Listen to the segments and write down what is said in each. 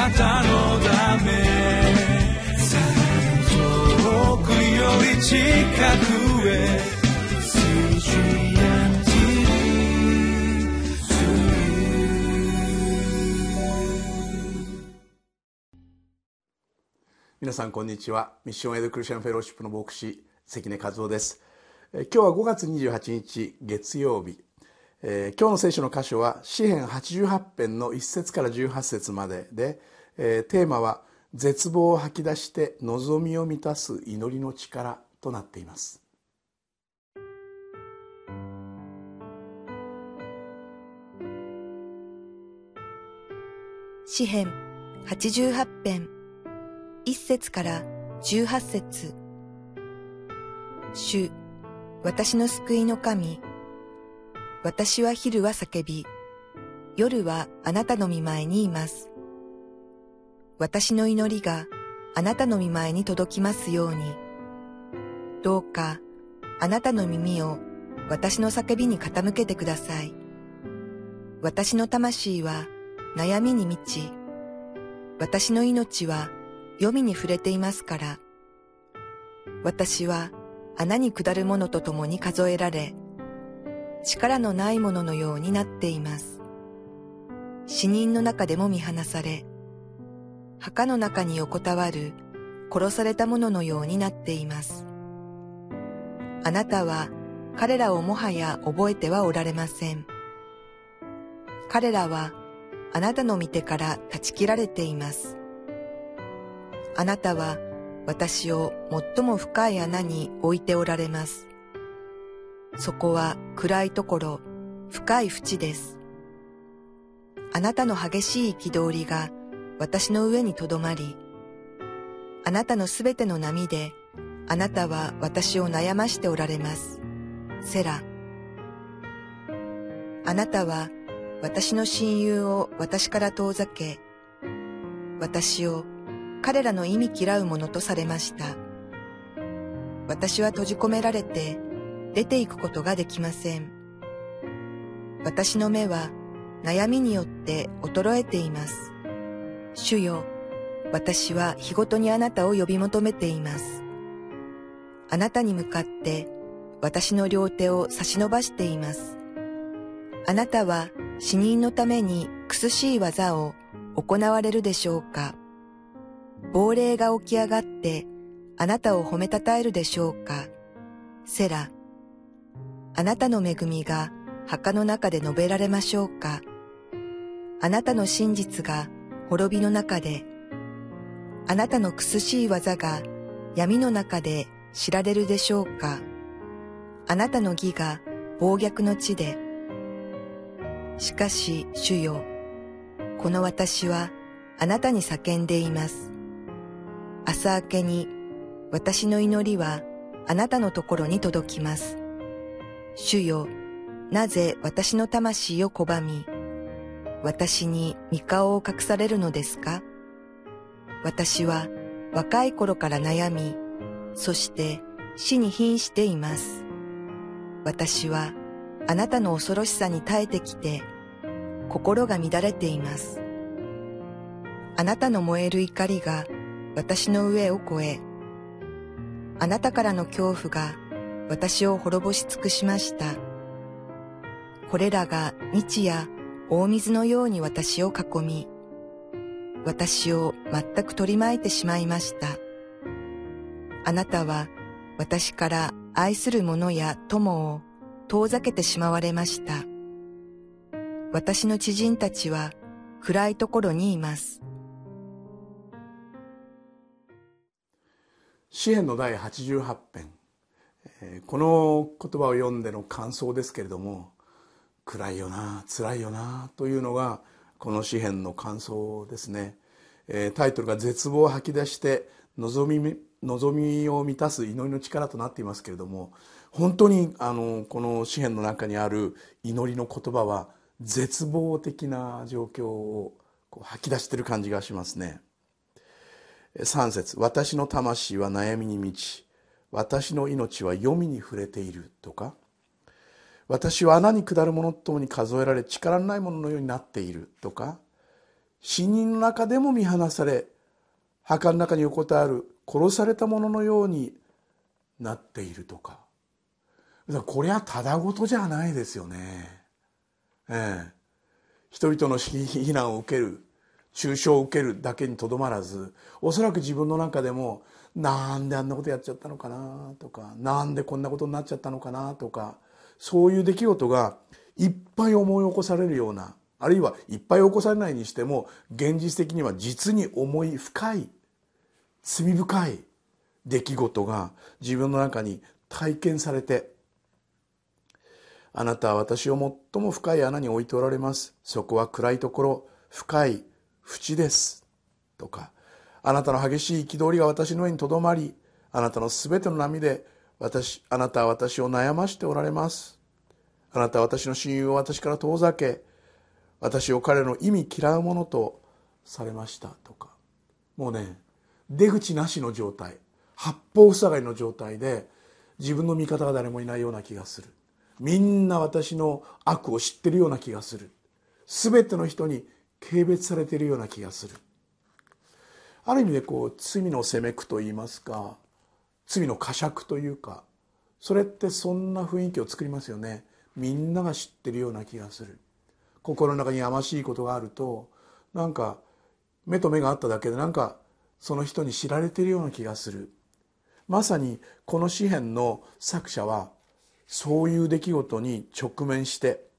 なたのため遠くより近くへ皆さんこんにちは。ミッションエイドクリスチャンフェローシップの牧師関根和夫です。今日は5月28日月曜日。えー、今日の聖書の箇所は詩編88編の1節から18節までで、えー、テーマは絶望を吐き出して望みを満たす祈りの力となっています。詩編88編1節から18節。主、私の救いの神、私は昼は叫び、夜はあなたの見前にいます。私の祈りがあなたの見前に届きますように。どうかあなたの耳を私の叫びに傾けてください。私の魂は悩みに満ち、私の命は読みに触れていますから。私は穴に下る者と共に数えられ、力のないもののようになっています。死人の中でも見放され、墓の中に横たわる殺された者ののようになっています。あなたは彼らをもはや覚えてはおられません。彼らはあなたの御手から断ち切られています。あなたは私を最も深い穴に置いておられます。そこは暗いところ、深い淵です。あなたの激しい憤りが私の上にとどまり、あなたのすべての波で、あなたは私を悩ましておられます。セラ。あなたは私の親友を私から遠ざけ、私を彼らの意味嫌うものとされました。私は閉じ込められて、出ていくことができません。私の目は悩みによって衰えています。主よ、私は日ごとにあなたを呼び求めています。あなたに向かって私の両手を差し伸ばしています。あなたは死人のために苦しい技を行われるでしょうか亡霊が起き上がってあなたを褒めたたえるでしょうかセラあなたの恵みが墓の中で述べられましょうかあなたの真実が滅びの中で、あなたの苦しい技が闇の中で知られるでしょうかあなたの義が暴虐の地で。しかし、主よ、この私はあなたに叫んでいます。朝明けに私の祈りはあなたのところに届きます。主よ、なぜ私の魂を拒み、私に御顔を隠されるのですか？私は若い頃から悩み、そして死に瀕しています。私はあなたの恐ろしさに耐えてきて、心が乱れています。あなたの燃える怒りが私の上を越え、あなたからの恐怖が私を滅ぼし尽くしました。これらが日夜大水のように私を囲み、私を全く取り巻いてしまいました。あなたは私から愛する者や友を遠ざけてしまわれました。私の知人たちは暗いところにいます。詩篇の第88編この言葉を読んでの感想ですけれども暗いよな辛いよなというのがこの詩篇の感想ですね。タイトルが「絶望を吐き出して望み望みを満たす祈りの力」となっていますけれども本当にあのこの詩篇の中にある祈りの言葉は絶望的な状況をこう吐き出してる感じがしますね。3節私の魂は悩みに満ち私の命は読みに触れている」とか私は穴に下る者ともに数えられ力のないもののようになっているとか死人の中でも見放され墓の中に横たわる殺された者のようになっているとかこれはただごとじゃないですよね。ええ、人々の非難を受ける中傷を受けるだけにとどまらずおそらく自分の中でもなんであんなことやっちゃったのかなとかなんでこんなことになっちゃったのかなとかそういう出来事がいっぱい思い起こされるようなあるいはいっぱい起こされないにしても現実的には実に重い深い罪深い出来事が自分の中に体験されてあなたは私を最も深い穴に置いておられます。そこは暗いところ深い淵です。とかあなたの激しい憤りが私の上にとどまりあなたのすべての波で私あなたは私を悩ましておられます。あなたは私の親友を私から遠ざけ私を彼の意味嫌うものとされました。とかもうね出口なしの状態八方塞がりの状態で自分の味方が誰もいないような気がする。みんな私の悪を知ってるような気がする。全ての人に軽蔑されているような気がする。ある意味でこう罪の責め苦といいますか罪の呵責というかそれってそんな雰囲気を作りますよね。みんなが知ってるような気がする。心の中にやましいことがあるとなんか目と目があっただけでなんかその人に知られているような気がする。まさにこの詩篇の作者はそういう出来事に直面して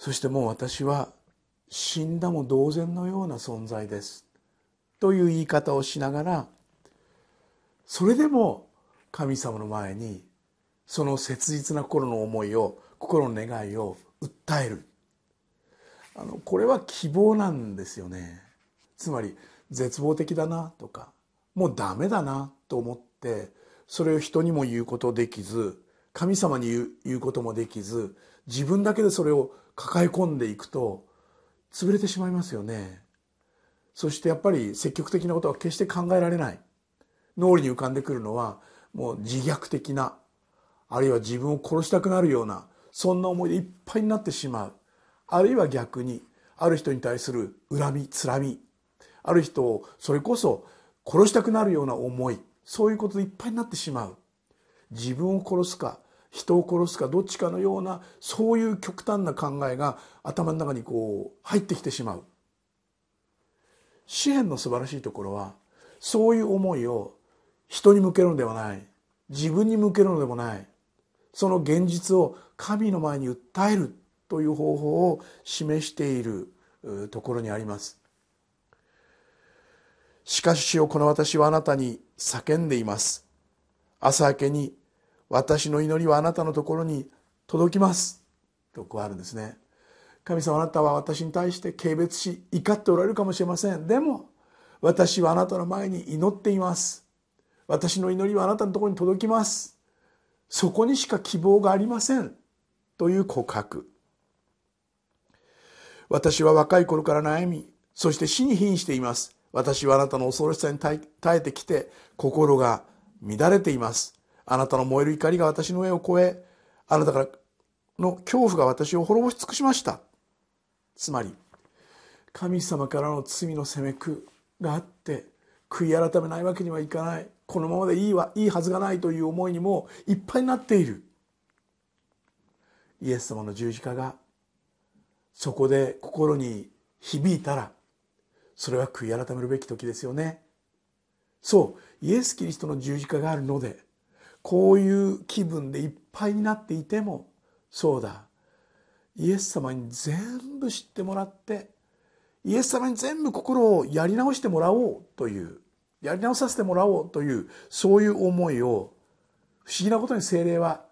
そしてもう私は死んだも同然のような存在です。という言い方をしながらそれでも神様の前にその切実な心の思いを心の願いを訴える。あのこれは希望なんですよね。つまり絶望的だなとかもうダメだなと思ってそれを人にも言うことできず神様に言う言うこともできず自分だけでそれを抱え込んでいくと潰れてしまいますよね。そしてやっぱり積極的なことは決して考えられない。脳裏に浮かんでくるのはもう自虐的なあるいは自分を殺したくなるようなそんな思いでいっぱいになってしまう。あるいは逆にある人に対する恨みつらみ。ある人をそれこそ殺したくなるような思い。そういうことでいっぱいになってしまう。自分を殺すか人を殺すかどっちかのようなそういう極端な考えが頭の中にこう入ってきてしまう。詩篇の素晴らしいところはそういう思いを人に向けるのではない自分に向けるのでもないその現実を神の前に訴えるという方法を示しているところにあります。しかし主よこの私はあなたに叫んでいます。朝明けに私の祈りはあなたのところに届きます。とこうあるんですね。神様あなたは私に対して軽蔑し怒っておられるかもしれません。でも私はあなたの前に祈っています。私の祈りはあなたのところに届きます。そこにしか希望がありません。という告白。私は若い頃から悩みそして死に瀕しています。私はあなたの恐ろしさに耐えてきて心が乱れています。あなたの燃える怒りが私の上を越えあなたからの恐怖が私を滅ぼし尽くしました。つまり神様からの罪の責め苦があって悔い改めないわけにはいかない。このままでいいわいいはずがないという思いにもいっぱいになっている。イエス様の十字架がそこで心に響いたらそれは悔い改めるべき時ですよね。そうイエス・キリストの十字架があるのでこういう気分でいっぱいになっていてもそうだ。イエス様に全部知ってもらってイエス様に全部心をやり直してもらおうというやり直させてもらおうというそういう思いを不思議なことに精霊は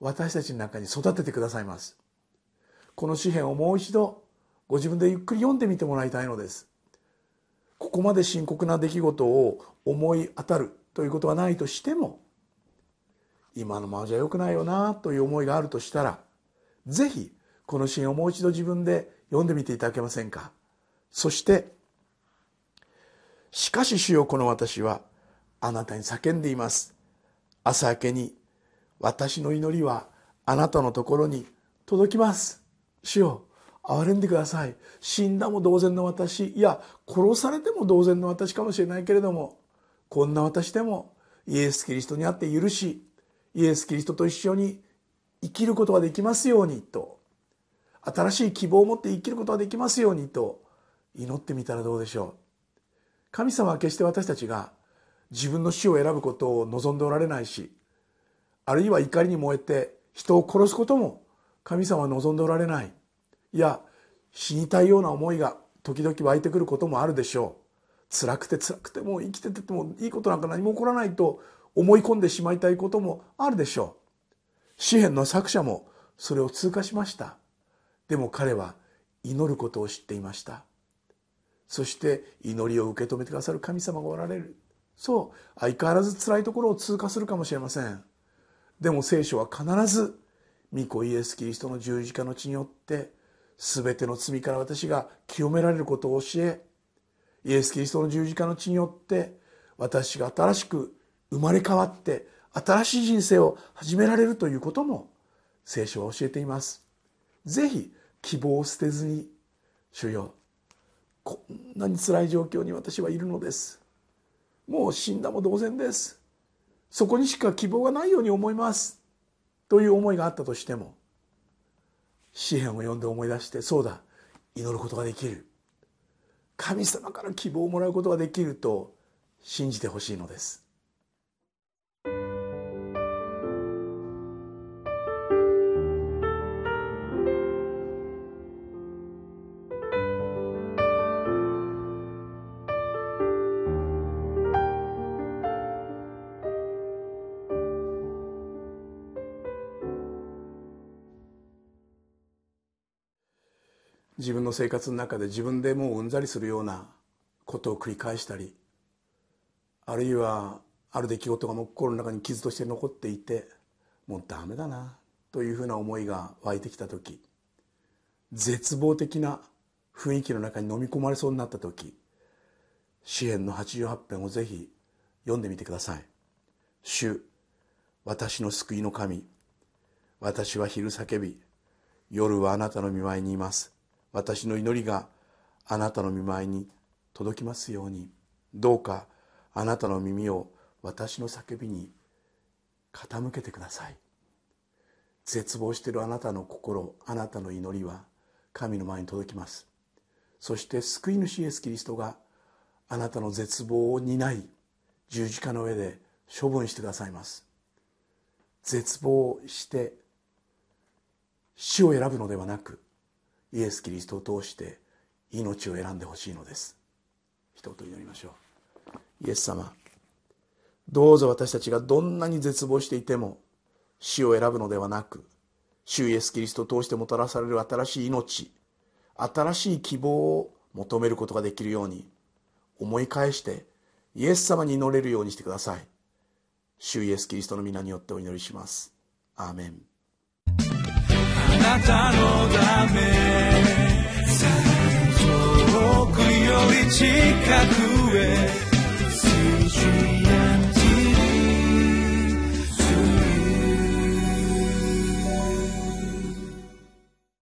私たちの中に育ててくださいます。この詩篇をもう一度ご自分でゆっくり読んでみてもらいたいのです。ここまで深刻な出来事を思い当たるということはないとしても今のままじゃ良くないよなという思いがあるとしたらぜひこの詩をもう一度自分で読んでみていただけませんか。そしてしかし主よこの私はあなたに叫んでいます。朝明けに私の祈りはあなたのところに届きます。主よ憐れんでください。死んだも同然の私。いや殺されても同然の私かもしれないけれどもこんな私でもイエス・キリストにあって許しイエス・キリストと一緒に生きることができますようにと新しい希望を持って生きることができますようにと祈ってみたらどうでしょう。神様は決して私たちが自分の死を選ぶことを望んでおられないしあるいは怒りに燃えて人を殺すことも神様は望んでおられない。いや死にたいような思いが時々湧いてくることもあるでしょう。辛くて辛くてもう生きててもいいことなんか何も起こらないと思い込んでしまいたいこともあるでしょう。詩篇の作者もそれを通過しました。でも彼は祈ることを知っていました。そして祈りを受け止めてくださる神様がおられる。そう。相変わらず辛いところを通過するかもしれません。でも聖書は必ず御子イエス・キリストの十字架の血によって全ての罪から私が清められることを教えイエス・キリストの十字架の血によって私が新しく生まれ変わって新しい人生を始められるということも聖書は教えています。ぜひ希望を捨てずに主よこんなに辛い状況に私はいるのです。もう死んだも同然です。そこにしか希望がないように思います。という思いがあったとしても詩篇を読んで思い出してそうだ祈ることができる。神様から希望をもらうことができると信じてほしいのです。自分の生活の中で自分でもううんざりするようなことを繰り返したりあるいはある出来事がも心の中に傷として残っていてもうダメだなというふうな思いが湧いてきた時絶望的な雰囲気の中に飲み込まれそうになった時詩篇の88編をぜひ読んでみてください「主私の救いの神私は昼叫び夜はあなたの見舞いにいます。私の祈りがあなたの見舞いに届きますように。どうかあなたの耳を私の叫びに傾けてください。絶望しているあなたの心あなたの祈りは神の前に届きます。そして救い主イエス・キリストがあなたの絶望を担い十字架の上で処分してくださいます。絶望して死を選ぶのではなくイエス・キリストを通して命を選んでほしいのです。一言祈りましょう。イエス様どうぞ私たちがどんなに絶望していても死を選ぶのではなく主イエス・キリストを通してもたらされる新しい命新しい希望を求めることができるように思い返してイエス様に祈れるようにしてください。主イエス・キリストの皆によってお祈りします。アーメン。なたのため。遠くより近く。